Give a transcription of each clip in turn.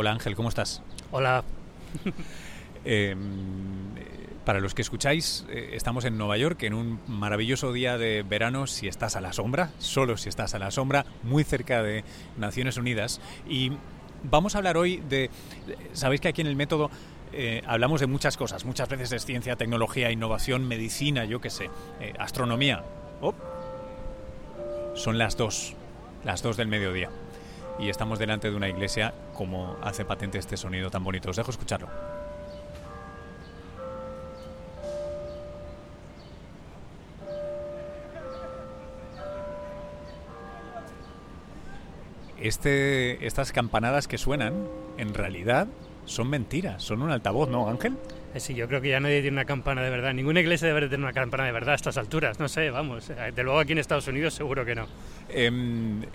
Hola Ángel, ¿cómo estás? Hola. eh, para los que escucháis, eh, estamos en Nueva York en un maravilloso día de verano si estás a la sombra, solo si estás a la sombra, muy cerca de Naciones Unidas. Y vamos a hablar hoy de... Sabéis que aquí en el método eh, hablamos de muchas cosas, muchas veces es ciencia, tecnología, innovación, medicina, yo qué sé, eh, astronomía. Oh. Son las dos, las dos del mediodía. Y estamos delante de una iglesia como hace patente este sonido tan bonito. Os dejo escucharlo. Este, estas campanadas que suenan, en realidad, son mentiras, son un altavoz, ¿no, Ángel? Eh, sí, yo creo que ya nadie tiene una campana de verdad. Ninguna iglesia debe tener una campana de verdad a estas alturas. No sé, vamos. Eh, de luego aquí en Estados Unidos seguro que no. Eh,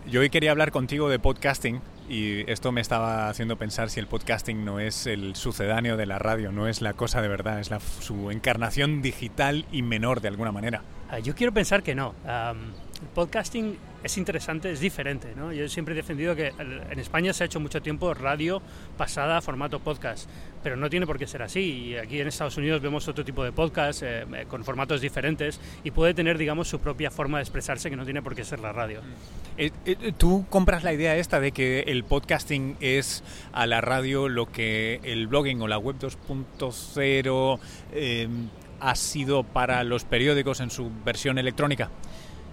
yo hoy quería hablar contigo de podcasting y esto me estaba haciendo pensar si el podcasting no es el sucedáneo de la radio, no es la cosa de verdad, es su encarnación digital y menor de alguna manera. Uh, yo quiero pensar que no. El podcasting es interesante, es diferente. ¿no? Yo siempre he defendido que en España se ha hecho mucho tiempo radio pasada a formato podcast, pero no tiene por qué ser así. Y aquí en Estados Unidos vemos otro tipo de podcast eh, eh, con formatos diferentes y puede tener, digamos, su propia forma de expresarse que no tiene por qué ser la radio. Eh, eh, ¿Tú compras la idea esta de que el podcasting es a la radio lo que el blogging o la web 2.0 eh, ha sido para los periódicos en su versión electrónica?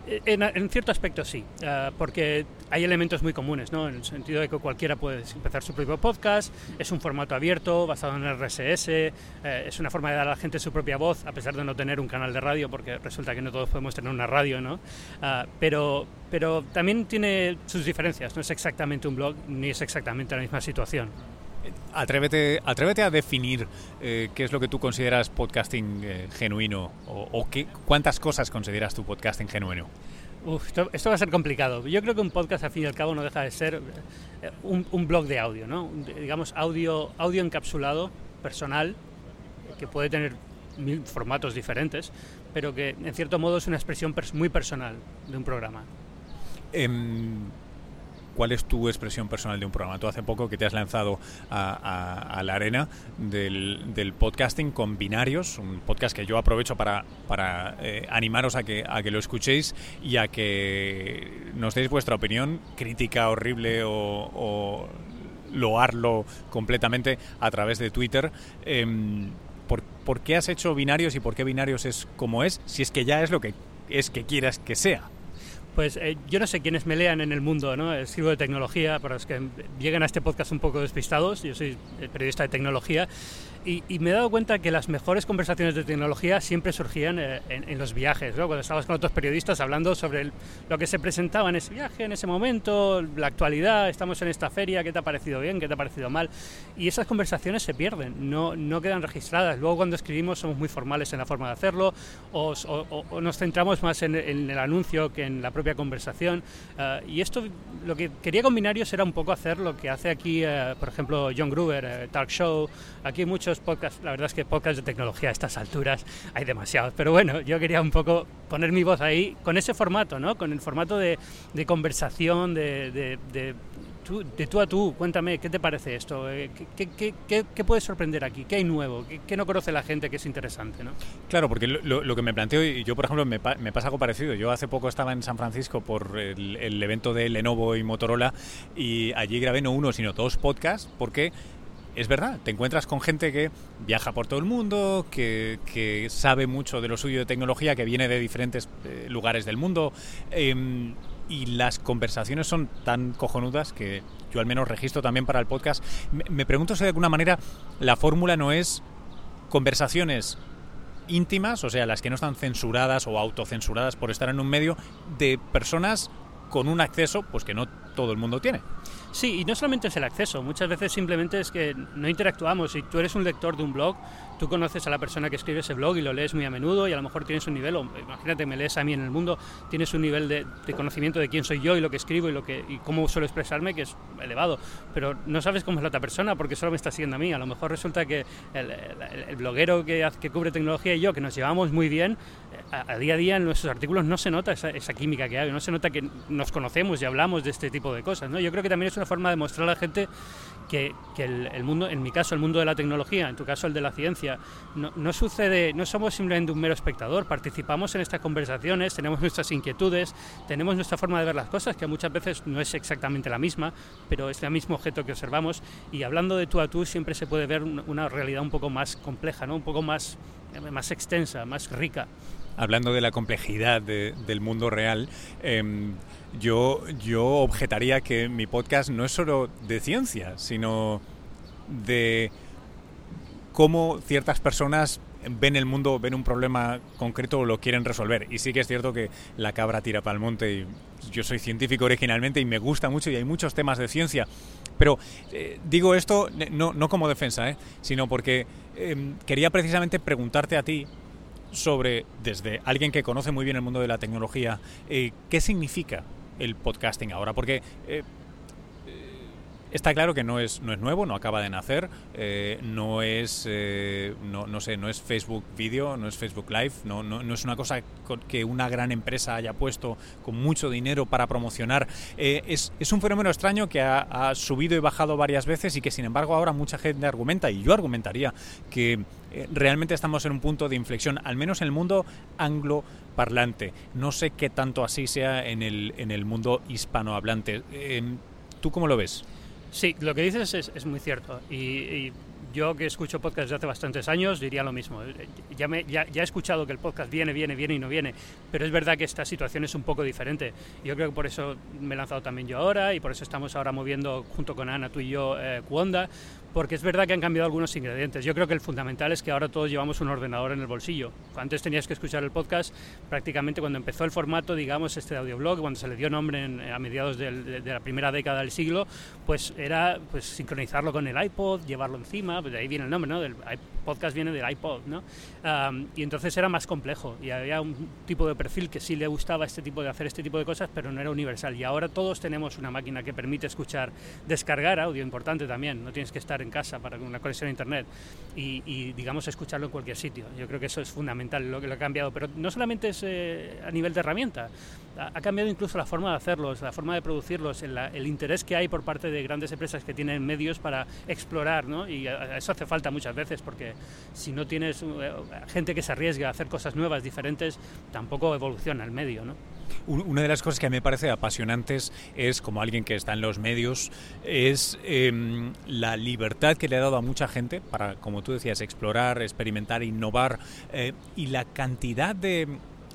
En, en, cierto aspecto sí, uh, porque hay elementos muy comunes, ¿no? en el sentido de que cualquiera puede empezar su propio podcast, es un formato abierto, basado en RSS, eh, es una forma de dar a la gente su propia voz, a pesar de no tener un canal de radio, porque resulta que no todos podemos tener una radio, ¿no? Uh, pero, pero también tiene sus diferencias, no es exactamente un blog, ni es exactamente la misma situación. Atrévete, atrévete a definir eh, qué es lo que tú consideras podcasting eh, genuino o, o qué, cuántas cosas consideras tu podcasting genuino. Uf, esto, esto, va a ser complicado. Yo creo que un podcast, al fin y al cabo, no deja de ser un, un blog de audio, ¿no? Digamos, audio, audio encapsulado, personal, que puede tener mil formatos diferentes, pero que en cierto modo es una expresión pers muy personal de un programa. Eh, ¿Cuál es tu expresión personal de un programa? Tú hace poco que te has lanzado a, la arena del, podcasting con binarios, un podcast que yo aprovecho para, eh, animaros a que, a que lo escuchéis y a que nos deis vuestra opinión, crítica horrible o, o loarlo completamente a través de Twitter. Eh, ¿por, ¿Por qué has hecho binarios y por qué binarios es como es? Si es que ya es lo que es que quieras que sea pues eh, yo no sé quiénes me lean en el mundo, ¿no? Escribo de tecnología, para los que lleguen a este podcast un poco despistados, yo soy periodista de tecnología, y, y, me he dado cuenta que las mejores conversaciones de tecnología siempre surgían eh, en, en, los viajes, ¿no? cuando estabas con otros periodistas hablando sobre el, lo que se presentaba en ese viaje, en ese momento, la actualidad, estamos en esta feria, ¿qué te ha parecido bien, qué te ha parecido mal? Y esas conversaciones se pierden, no, no quedan registradas. Luego cuando escribimos somos muy formales en la forma de hacerlo o, o, o nos centramos más en, en, el anuncio que en la propia conversación. Uh, y esto, lo que quería con Binarios era un poco hacer lo que hace aquí, uh, por ejemplo, John Gruber, uh, Talk Show, aquí muchos podcasts, la verdad es que podcasts de tecnología a estas alturas hay demasiados, pero bueno, yo quería un poco poner mi voz ahí con ese formato, ¿no? Con el formato de, conversación, de, tú, a tú, cuéntame, ¿qué te parece esto? ¿Qué, qué, qué, puede sorprender aquí? ¿Qué hay nuevo? ¿Qué, no conoce la gente que es interesante, no? Claro, porque lo, que me planteo, y yo por ejemplo me, me, pasa algo parecido, yo hace poco estaba en San Francisco por el, el evento de Lenovo y Motorola y allí grabé no uno, sino dos podcasts, porque es verdad, te encuentras con gente que viaja por todo el mundo, que, que sabe mucho de lo suyo de tecnología, que viene de diferentes eh, lugares del mundo. Eh, y las conversaciones son tan cojonudas que yo al menos registro también para el podcast. Me, me pregunto si de alguna manera la fórmula no es conversaciones íntimas, o sea, las que no están censuradas o autocensuradas por estar en un medio, de personas con un acceso pues que no todo el mundo tiene. Sí, y no solamente es el acceso, muchas veces simplemente es que no interactuamos. Si tú eres un lector de un blog, tú conoces a la persona que escribe ese blog y lo lees muy a menudo y a lo mejor tienes un nivel, o imagínate, me lees a mí en el mundo, tienes un nivel de, conocimiento de quién soy yo y lo que escribo y, lo que, y cómo suelo expresarme que es elevado. Pero no sabes cómo es la otra persona porque solo me está siguiendo a mí. A lo mejor resulta que el, el, el bloguero que, que cubre tecnología y yo, que nos llevamos muy bien, a, día a día en nuestros artículos no se nota esa, esa, química que hay, no se nota que nos conocemos y hablamos de este tipo de cosas. ¿no? Yo creo que también es una forma de mostrar a la gente que, el, mundo, en mi caso el mundo de la tecnología, en tu caso el de la ciencia, no, sucede, no somos simplemente un mero espectador, participamos en estas conversaciones, tenemos nuestras inquietudes, tenemos nuestra forma de ver las cosas, que muchas veces no es exactamente la misma, pero es el mismo objeto que observamos, y hablando de tú a tú siempre se puede ver una realidad un poco más compleja, ¿no? un poco más, más extensa, más rica. Hablando de la complejidad del mundo real, em, yo, yo objetaría que mi podcast no es solo de ciencia, sino de cómo ciertas personas ven el mundo, ven un problema concreto o lo quieren resolver. Y sí que es cierto que la cabra tira para el monte y yo soy científico originalmente y me gusta mucho y hay muchos temas de ciencia. Pero eh, digo esto no, no como defensa, ¿eh? sino porque em, quería precisamente preguntarte a ti sobre, desde alguien que conoce muy bien el mundo de la tecnología, eh, qué significa el podcasting ahora, porque eh, está claro que no es, no es nuevo, no acaba de nacer, eh, no es eh, no, no, sé, no es Facebook Video, no es Facebook Live, no, no, no, es una cosa que una gran empresa haya puesto con mucho dinero para promocionar. es, es, un fenómeno extraño que ha, ha, subido y bajado varias veces y que sin embargo ahora mucha gente argumenta, y yo argumentaría, que realmente estamos en un punto de inflexión, al menos en el mundo anglo parlante. No sé qué tanto así sea en el, en el mundo hispanohablante. ¿Tú cómo lo ves? Sí, lo que dices es, muy cierto. y, yo que escucho podcast desde hace bastantes años diría lo mismo. Ya, me, ya, he escuchado que el podcast viene, viene, viene y no viene, pero es verdad que esta situación es un poco diferente. Yo creo que por eso me he lanzado también yo ahora y por eso estamos ahora moviendo junto con Ana, tú y yo, eh, porque es verdad que han cambiado algunos ingredientes. Yo creo que el fundamental es que ahora todos llevamos un ordenador en el bolsillo. Antes tenías que escuchar el podcast prácticamente cuando empezó el formato, digamos, este audioblog, cuando se le dio nombre a mediados de, la primera década del siglo, pues era pues sincronizarlo con el iPod, llevarlo encima, pues de ahí viene el nombre, ¿no? Podcast viene del iPod, ¿no? y entonces era más complejo y había un tipo de perfil que sí le gustaba este tipo de hacer este tipo de cosas, pero no era universal. Y ahora todos tenemos una máquina que permite escuchar, descargar audio, importante también. No tienes que estar en casa para una conexión a internet y, digamos escucharlo en cualquier sitio. Yo creo que eso es fundamental lo que lo ha cambiado, pero no solamente es eh, a nivel de herramienta, ha, cambiado incluso la forma de hacerlos, la forma de producirlos, el, el, interés que hay por parte de grandes empresas que tienen medios para explorar, ¿no? Y eso hace falta muchas veces porque si no tienes eh, gente que se arriesga a hacer cosas nuevas, diferentes, tampoco evoluciona el medio, ¿no? Una de las cosas que a mí me parece apasionantes es, como alguien que está en los medios, es em, la libertad que le ha dado a mucha gente para, como tú decías, explorar, experimentar, innovar eh, y la cantidad de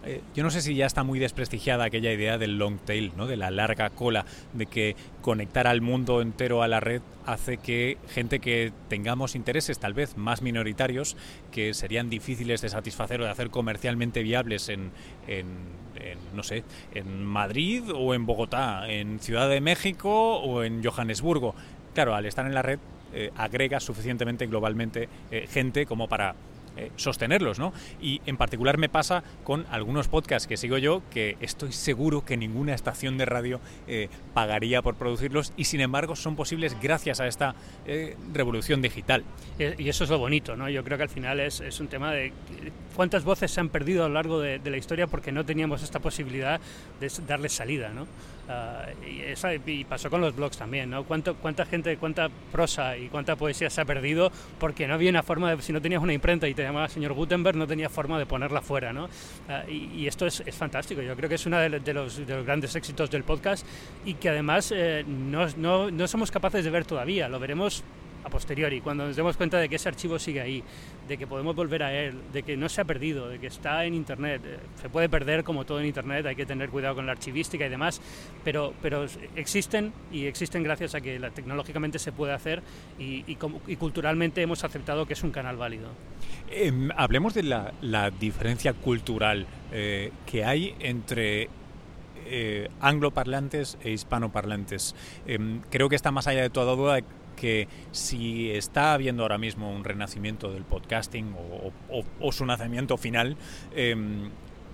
eh, yo no sé si ya está muy desprestigiada aquella idea del long tail, ¿no? de la larga cola, de que conectar al mundo entero a la red hace que gente que tengamos intereses tal vez más minoritarios, que serían difíciles de satisfacer o de hacer comercialmente viables en, no sé, en Madrid o en Bogotá, en Ciudad de México o en Johannesburgo. Claro, al estar en la red eh, agrega suficientemente globalmente eh, gente como para eh, sostenerlos, ¿no? Y en particular me pasa con algunos podcasts que sigo yo que estoy seguro que ninguna estación de radio eh, pagaría por producirlos y sin embargo son posibles gracias a esta eh, revolución digital. Y eso es lo bonito, ¿no? Yo creo que al final es, es un tema de cuántas voces se han perdido a lo largo de, de la historia porque no teníamos esta posibilidad de darles salida, ¿no? Ah, y, pasó con los blogs también, ¿no? ¿Cuánto, ¿Cuánta gente, cuánta prosa y cuánta poesía se ha perdido porque no había una forma de, si no tenías una imprenta y te llamaba señor Gutenberg, no tenía forma de ponerla fuera, ¿no? Ah, y, esto es, es, fantástico, yo creo que es uno de, los, de, los, grandes éxitos del podcast y que además eh, no, no, no somos capaces de ver todavía, lo veremos a posteriori, cuando nos demos cuenta de que ese archivo sigue ahí, de que podemos volver a él, de que no se ha perdido, de que está en Internet. Eh, se puede perder como todo en Internet, hay que tener cuidado con la archivística y demás, pero, pero existen y existen gracias a que la, tecnológicamente se puede hacer y, y, culturalmente hemos aceptado que es un canal válido. Em, hablemos de la, la diferencia cultural eh, que hay entre eh, angloparlantes e hispanoparlantes. Em, creo que está más allá de toda duda que si está habiendo ahora mismo un renacimiento del podcasting o, su nacimiento final, em,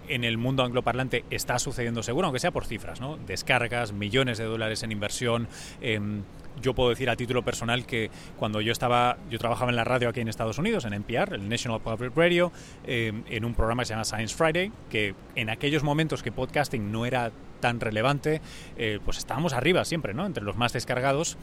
en el mundo angloparlante está sucediendo seguro, aunque sea por cifras, ¿no? Descargas, millones de dólares en inversión. Em, yo puedo decir a título personal que cuando yo estaba, yo trabajaba en la radio aquí en Estados Unidos, en NPR, el National Public Radio, em, en un programa que se llama Science Friday, que en aquellos momentos que podcasting no era tan relevante, eh, pues estábamos arriba siempre, ¿no? Entre los más descargados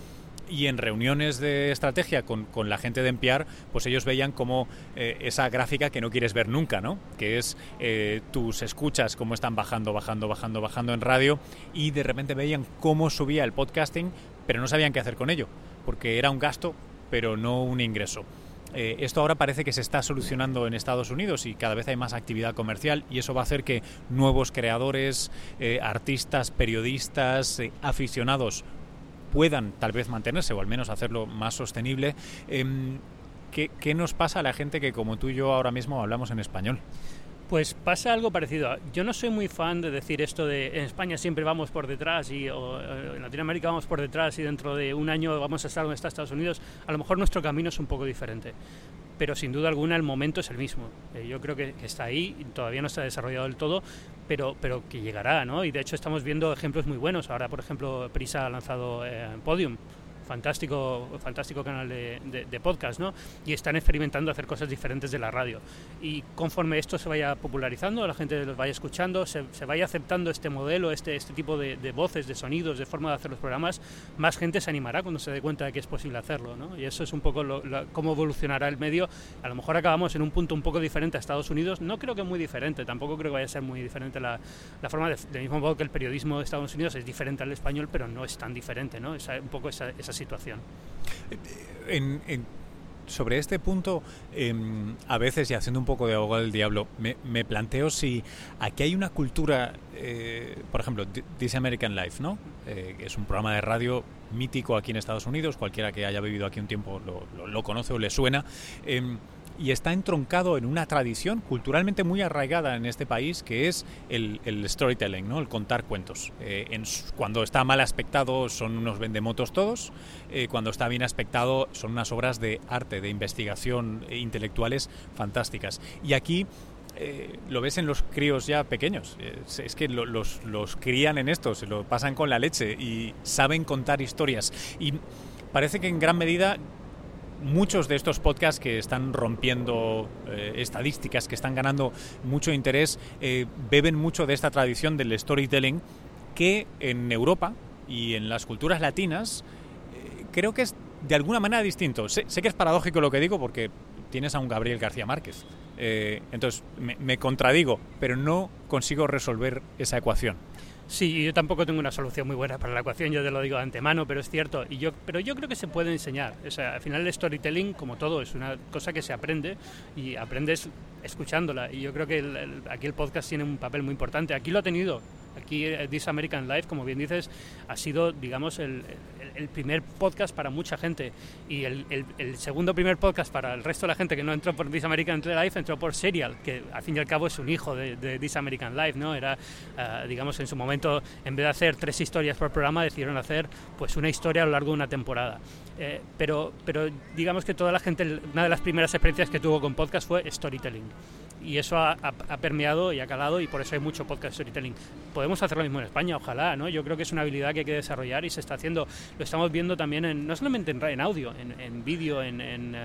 y en reuniones de estrategia con, con, la gente de Empiar, pues ellos veían como eh, esa gráfica que no quieres ver nunca, ¿no? Que es eh, tus escuchas cómo están bajando, bajando, bajando, bajando en radio y de repente veían cómo subía el podcasting, pero no sabían qué hacer con ello, porque era un gasto, pero no un ingreso. Eh, esto ahora parece que se está solucionando en Estados Unidos y cada vez hay más actividad comercial y eso va a hacer que nuevos creadores, eh, artistas, periodistas, aficionados puedan tal vez mantenerse o al menos hacerlo más sostenible. Em, ¿qué, ¿Qué nos pasa a la gente que como tú y yo ahora mismo hablamos en español? Pues pasa algo parecido. Yo no soy muy fan de decir esto de en España siempre vamos por detrás y o, en Latinoamérica vamos por detrás y dentro de un año vamos a estar donde está Estados Unidos. A lo mejor nuestro camino es un poco diferente, pero sin duda alguna el momento es el mismo. Eh, yo creo que, está ahí, todavía no está desarrollado del todo, pero, pero que llegará, ¿no? Y de hecho estamos viendo ejemplos muy buenos. Ahora, por ejemplo, Prisa ha lanzado eh, Podium fantástico, fantástico canal de, de, de, podcast, ¿no? Y están experimentando hacer cosas diferentes de la radio. Y conforme esto se vaya popularizando, la gente los vaya escuchando, se, se vaya aceptando este modelo, este, este tipo de, de, voces, de sonidos, de forma de hacer los programas, más gente se animará cuando se dé cuenta de que es posible hacerlo, ¿no? Y eso es un poco lo, lo, cómo evolucionará el medio. A lo mejor acabamos en un punto un poco diferente a Estados Unidos, no creo que muy diferente, tampoco creo que vaya a ser muy diferente la, la forma, de, del mismo modo que el periodismo de Estados Unidos es diferente al español, pero no es tan diferente, ¿no? Esa, un poco esa, esa situación. Sobre este punto, eh, a veces, y haciendo un poco de abogado del diablo, me, planteo si aquí hay una cultura, eh, por ejemplo, This American Life, ¿no? Eh, es un programa de radio mítico aquí en Estados Unidos, cualquiera que haya vivido aquí un tiempo lo, conoce o le suena. Y está entroncado en una tradición culturalmente muy arraigada en este país que es el, el storytelling, ¿no? el contar cuentos. Eh, en, cuando está mal aspectado son unos vendemotos todos, eh, cuando está bien aspectado son unas obras de arte, de investigación intelectuales fantásticas. Y aquí eh, lo ves en los críos ya pequeños. Es, es que lo, los, los, crían en esto, se lo pasan con la leche y saben contar historias. Y parece que en gran medida muchos de estos podcasts que están rompiendo eh, estadísticas, que están ganando mucho interés, eh, beben mucho de esta tradición del storytelling que en Europa y en las culturas latinas eh, creo que es de alguna manera distinto. Sé, que es paradójico lo que digo porque tienes a un Gabriel García Márquez. Entonces me contradigo, pero no consigo resolver esa ecuación. Sí, yo tampoco tengo una solución muy buena para la ecuación, yo te lo digo de antemano, pero es cierto. Y yo, pero yo creo que se puede enseñar. O sea, al final el storytelling, como todo, es una cosa que se aprende y aprendes escuchándola. Y yo creo que el, aquí el podcast tiene un papel muy importante. Aquí lo ha tenido. Aquí This American Life, como bien dices, ha sido, digamos, el, el, primer podcast para mucha gente. Y el, segundo primer podcast para el resto de la gente que no entró por This American Life, entró por Serial, que al fin y al cabo es un hijo de, de This American Life, ¿no? Era, uh, digamos, en su momento, en vez de hacer tres historias por programa, decidieron hacer pues una historia a lo largo de una temporada. Eh, pero, pero digamos que toda la gente, una de las primeras experiencias que tuvo con podcast fue storytelling y eso ha, ha, permeado y ha calado y por eso hay mucho podcast storytelling. Podemos hacer lo mismo en España, ojalá, ¿no? Yo creo que es una habilidad que hay que desarrollar y se está haciendo, lo estamos viendo también en, no solamente en, en audio, en, en vídeo, en, en, uh,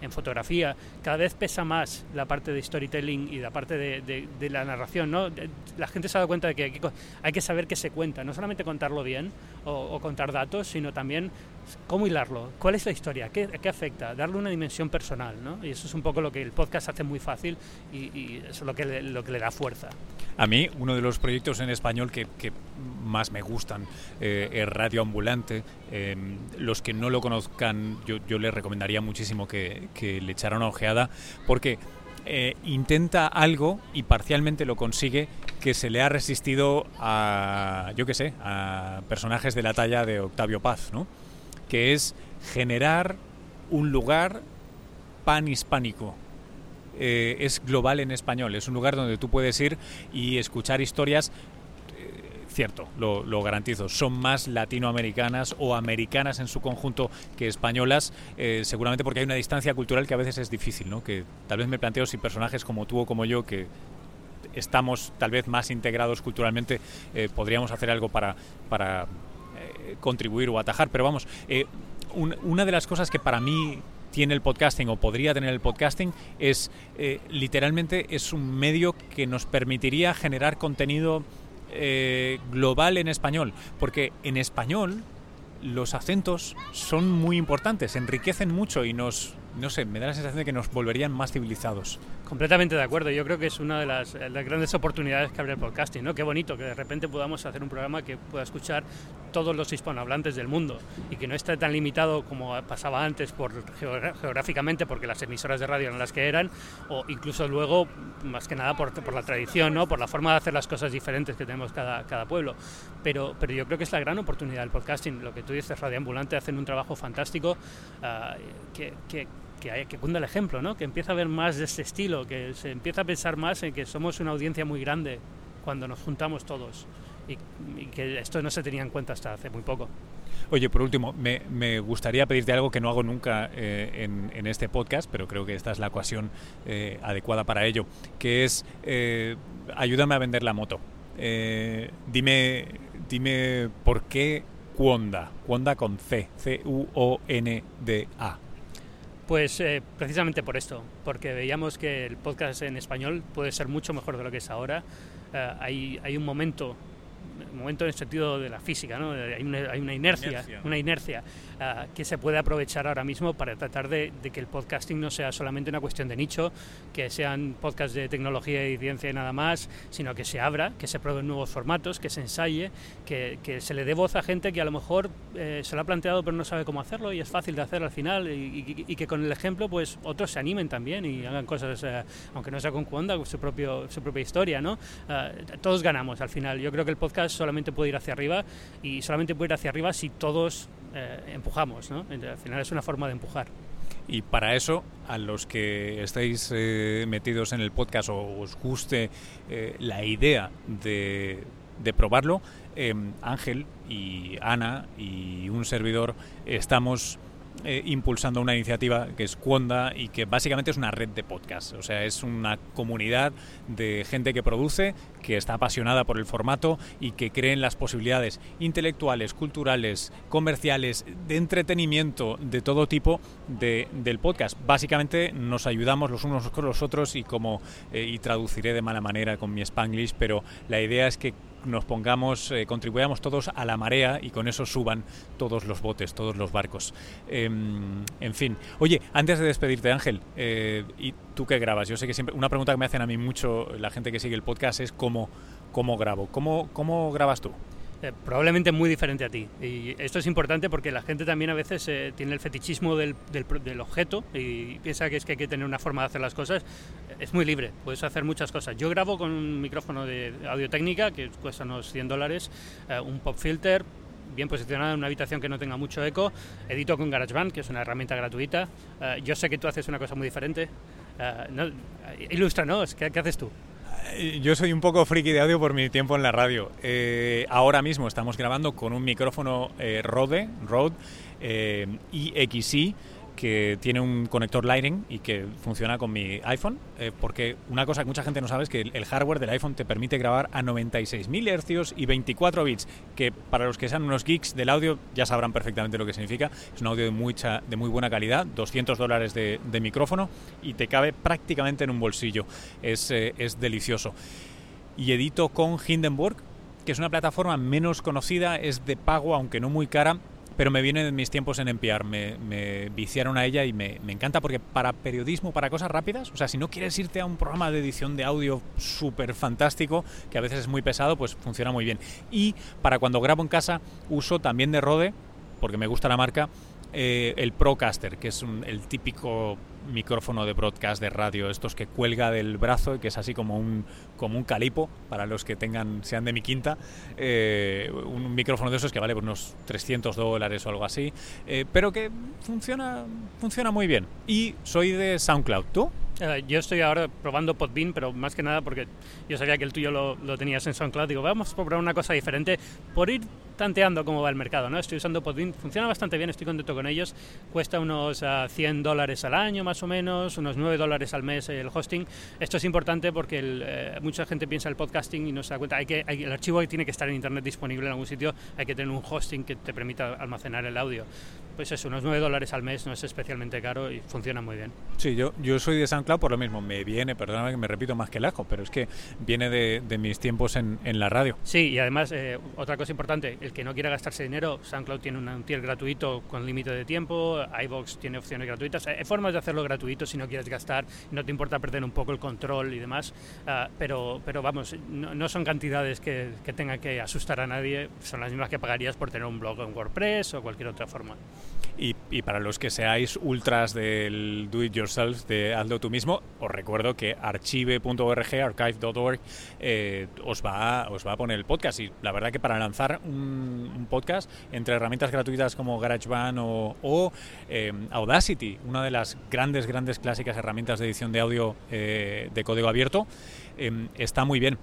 en, fotografía, cada vez pesa más la parte de storytelling y la parte de, de, de la narración, ¿no? La gente se ha dado cuenta de que hay que, hay que saber qué se cuenta, no solamente contarlo bien o, o contar datos, sino también cómo hilarlo, cuál es la historia, qué, qué, afecta, darle una dimensión personal, ¿no? Y eso es un poco lo que el podcast hace muy fácil y, y eso es lo que, le, lo que le da fuerza. A mí, uno de los proyectos en español que, que más me gustan eh, es Radio Ambulante. Eh, los que no lo conozcan, yo, yo les recomendaría muchísimo que, que le echaran una ojeada porque eh, intenta algo y parcialmente lo consigue que se le ha resistido a, yo qué sé, a personajes de la talla de Octavio Paz, ¿no? que es generar un lugar panhispánico. Eh, es global en español, es un lugar donde tú puedes ir y escuchar historias, cierto, lo, lo, garantizo, son más latinoamericanas o americanas en su conjunto que españolas, eh, seguramente porque hay una distancia cultural que a veces es difícil, ¿no? que tal vez me planteo si personajes como tú o como yo, que estamos tal vez más integrados culturalmente, eh, podríamos hacer algo para, para eh, contribuir o atajar, pero vamos, un, una de las cosas que para mí tiene el podcasting o podría tener el podcasting es literalmente es un medio que nos permitiría generar contenido eh, global en español, porque en español los acentos son muy importantes, enriquecen mucho y nos, no sé, me da la sensación de que nos volverían más civilizados. Completamente de acuerdo. Yo creo que es una de las, grandes oportunidades que abre el podcasting, ¿no? Qué bonito que de repente podamos hacer un programa que pueda escuchar todos los hispanohablantes del mundo y que no esté tan limitado como pasaba antes por geográficamente, porque las emisoras de radio eran las que eran, o incluso luego, más que nada, por, la tradición, ¿no? Por la forma de hacer las cosas diferentes que tenemos cada, cada pueblo. Pero, pero yo creo que es la gran oportunidad del podcasting. Lo que tú dices, Radio Ambulante, hacen un trabajo fantástico que, que que, que cunda el ejemplo, ¿no? que empieza a ver más de este estilo, que se empieza a pensar más en que somos una audiencia muy grande cuando nos juntamos todos y, que esto no se tenía en cuenta hasta hace muy poco. Oye, por último, me, me gustaría pedirte algo que no hago nunca eh, en, en, este podcast, pero creo que esta es la ocasión eh, adecuada para ello, que es eh, ayúdame a vender la moto. dime, dime por qué Cuonda, Cuonda con C, C-U-O-N-D-A. Pues eh, precisamente por esto, porque veíamos que el podcast en español puede ser mucho mejor de lo que es ahora. Eh, hay, hay un momento momento en el sentido de la física, ¿no? hay, una, hay una inercia, una inercia uh, que se puede aprovechar ahora mismo para tratar de, de, que el podcasting no sea solamente una cuestión de nicho, que sean podcasts de tecnología y ciencia y nada más, sino que se abra, que se prueben nuevos formatos, que se ensaye, que, que se le dé voz a gente que a lo mejor eh, se lo ha planteado pero no sabe cómo hacerlo y es fácil de hacer al final y, y, y que con el ejemplo pues otros se animen también y hagan cosas, eh, aunque no sea con Cuonda, su, propio, su propia historia, ¿no? Uh, todos ganamos al final. Yo creo que el podcast solamente puede ir hacia arriba y solamente puede ir hacia arriba si todos eh, empujamos, ¿no? Al final es una forma de empujar. Y para eso, a los que estáis eh, metidos en el podcast o os guste eh, la idea de, de probarlo, Ángel y Ana y un servidor estamos eh, impulsando una iniciativa que es Cuonda y que básicamente es una red de podcasts. O sea, es una comunidad de gente que produce, que está apasionada por el formato y que cree en las posibilidades intelectuales, culturales, comerciales, de entretenimiento, de todo tipo de, del podcast. Básicamente nos ayudamos los unos con los otros y como eh, y traduciré de mala manera con mi spanglish, pero la idea es que nos pongamos, eh, contribuyamos todos a la marea y con eso suban todos los botes, todos los barcos. Eh, en fin. Oye, antes de despedirte, Ángel, eh, ¿y tú qué grabas? Yo sé que siempre, una pregunta que me hacen a mí mucho la gente que sigue el podcast es cómo, cómo grabo. ¿Cómo, cómo grabas tú? Eh, probablemente muy diferente a ti. Y esto es importante porque la gente también a veces eh, tiene el fetichismo del, del, del, objeto y piensa que es que hay que tener una forma de hacer las cosas. Es muy libre, puedes hacer muchas cosas. Yo grabo con un micrófono de audio técnica que cuesta unos 100 dólares, eh, un pop filter, bien posicionado en una habitación que no tenga mucho eco. Edito con GarageBand, que es una herramienta gratuita. Uh, yo sé que tú haces una cosa muy diferente. Uh, no, ilustranos, ¿qué, ¿qué haces tú? Yo soy un poco friki de audio por mi tiempo en la radio. Eh, ahora mismo estamos grabando con un micrófono eh, Rode, Rode eh, EXI que tiene un conector Lightning y que funciona con mi iPhone, eh, porque una cosa que mucha gente no sabe es que el, hardware del iPhone te permite grabar a 96.000 Hz y 24 bits, que para los que sean unos geeks del audio ya sabrán perfectamente lo que significa. Es un audio de, de muy buena calidad, 200 dólares de, de, micrófono y te cabe prácticamente en un bolsillo. Es, eh, es delicioso. Y edito con Hindenburg, que es una plataforma menos conocida, es de pago, aunque no muy cara, pero me viene de mis tiempos en NPR, me, viciaron a ella y me, me, encanta porque para periodismo, para cosas rápidas, o sea, si no quieres irte a un programa de edición de audio súper fantástico, que a veces es muy pesado, pues funciona muy bien. Y para cuando grabo en casa, uso también de Rode, porque me gusta la marca, eh, el Procaster, que es un, el típico micrófono de broadcast de radio, estos que cuelga del brazo y que es así como un, como un calipo, para los que tengan sean de mi quinta, eh, un micrófono de esos que vale unos 300 dólares o algo así, eh, pero que funciona, funciona muy bien. Y soy de SoundCloud, ¿tú? Uh, yo estoy ahora probando Podbean, pero más que nada porque yo sabía que el tuyo lo, lo, tenías en SoundCloud. Digo, vamos a probar una cosa diferente por ir tanteando cómo va el mercado. ¿no? Estoy usando Podbean, funciona bastante bien, estoy contento con ellos. Cuesta unos uh, 100 dólares al año más o menos, unos 9 dólares al mes el hosting. Esto es importante porque el, eh, mucha gente piensa el podcasting y no se da cuenta. Hay que, hay, el archivo tiene que estar en internet disponible en algún sitio, hay que tener un hosting que te permita almacenar el audio. Pues eso, unos 9 dólares al mes no es especialmente caro y funciona muy bien. Sí, yo, yo soy de SoundCloud por lo mismo. Me viene, perdóname que me repito más que el ajo, pero es que viene de, mis tiempos en, la radio. Sí, y además, eh, otra cosa importante, el que no quiera gastarse dinero, SoundCloud tiene un tier gratuito con límite de tiempo, iBox tiene opciones gratuitas. Hay formas de hacerlo gratuito si no quieres gastar, no te importa perder un poco el control y demás, ah, pero, pero vamos, no, son cantidades que, que tengan que asustar a nadie, son las mismas que pagarías por tener un blog en WordPress o cualquier otra forma. Y, y, para los que seáis ultras del do it yourself, de hazlo tú mismo, os recuerdo que archive.org, archive.org, eh, os, va, os va a poner el podcast. Y la verdad que para lanzar un, podcast entre herramientas gratuitas como GarageBand o, o eh, Audacity, una de las grandes, grandes clásicas herramientas de edición de audio eh, de código abierto, está muy bien.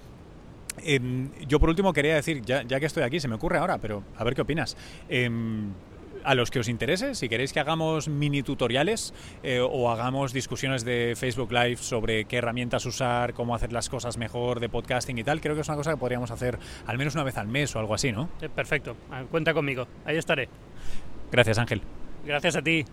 yo por último quería decir, ya, que estoy aquí, se me ocurre ahora, pero a ver qué opinas. A los que os interese, si queréis que hagamos mini tutoriales eh, o hagamos discusiones de Facebook Live sobre qué herramientas usar, cómo hacer las cosas mejor de podcasting y tal, creo que es una cosa que podríamos hacer al menos una vez al mes o algo así, ¿no? perfecto, ah, cuenta conmigo, ahí estaré. Gracias Ángel. Gracias a ti.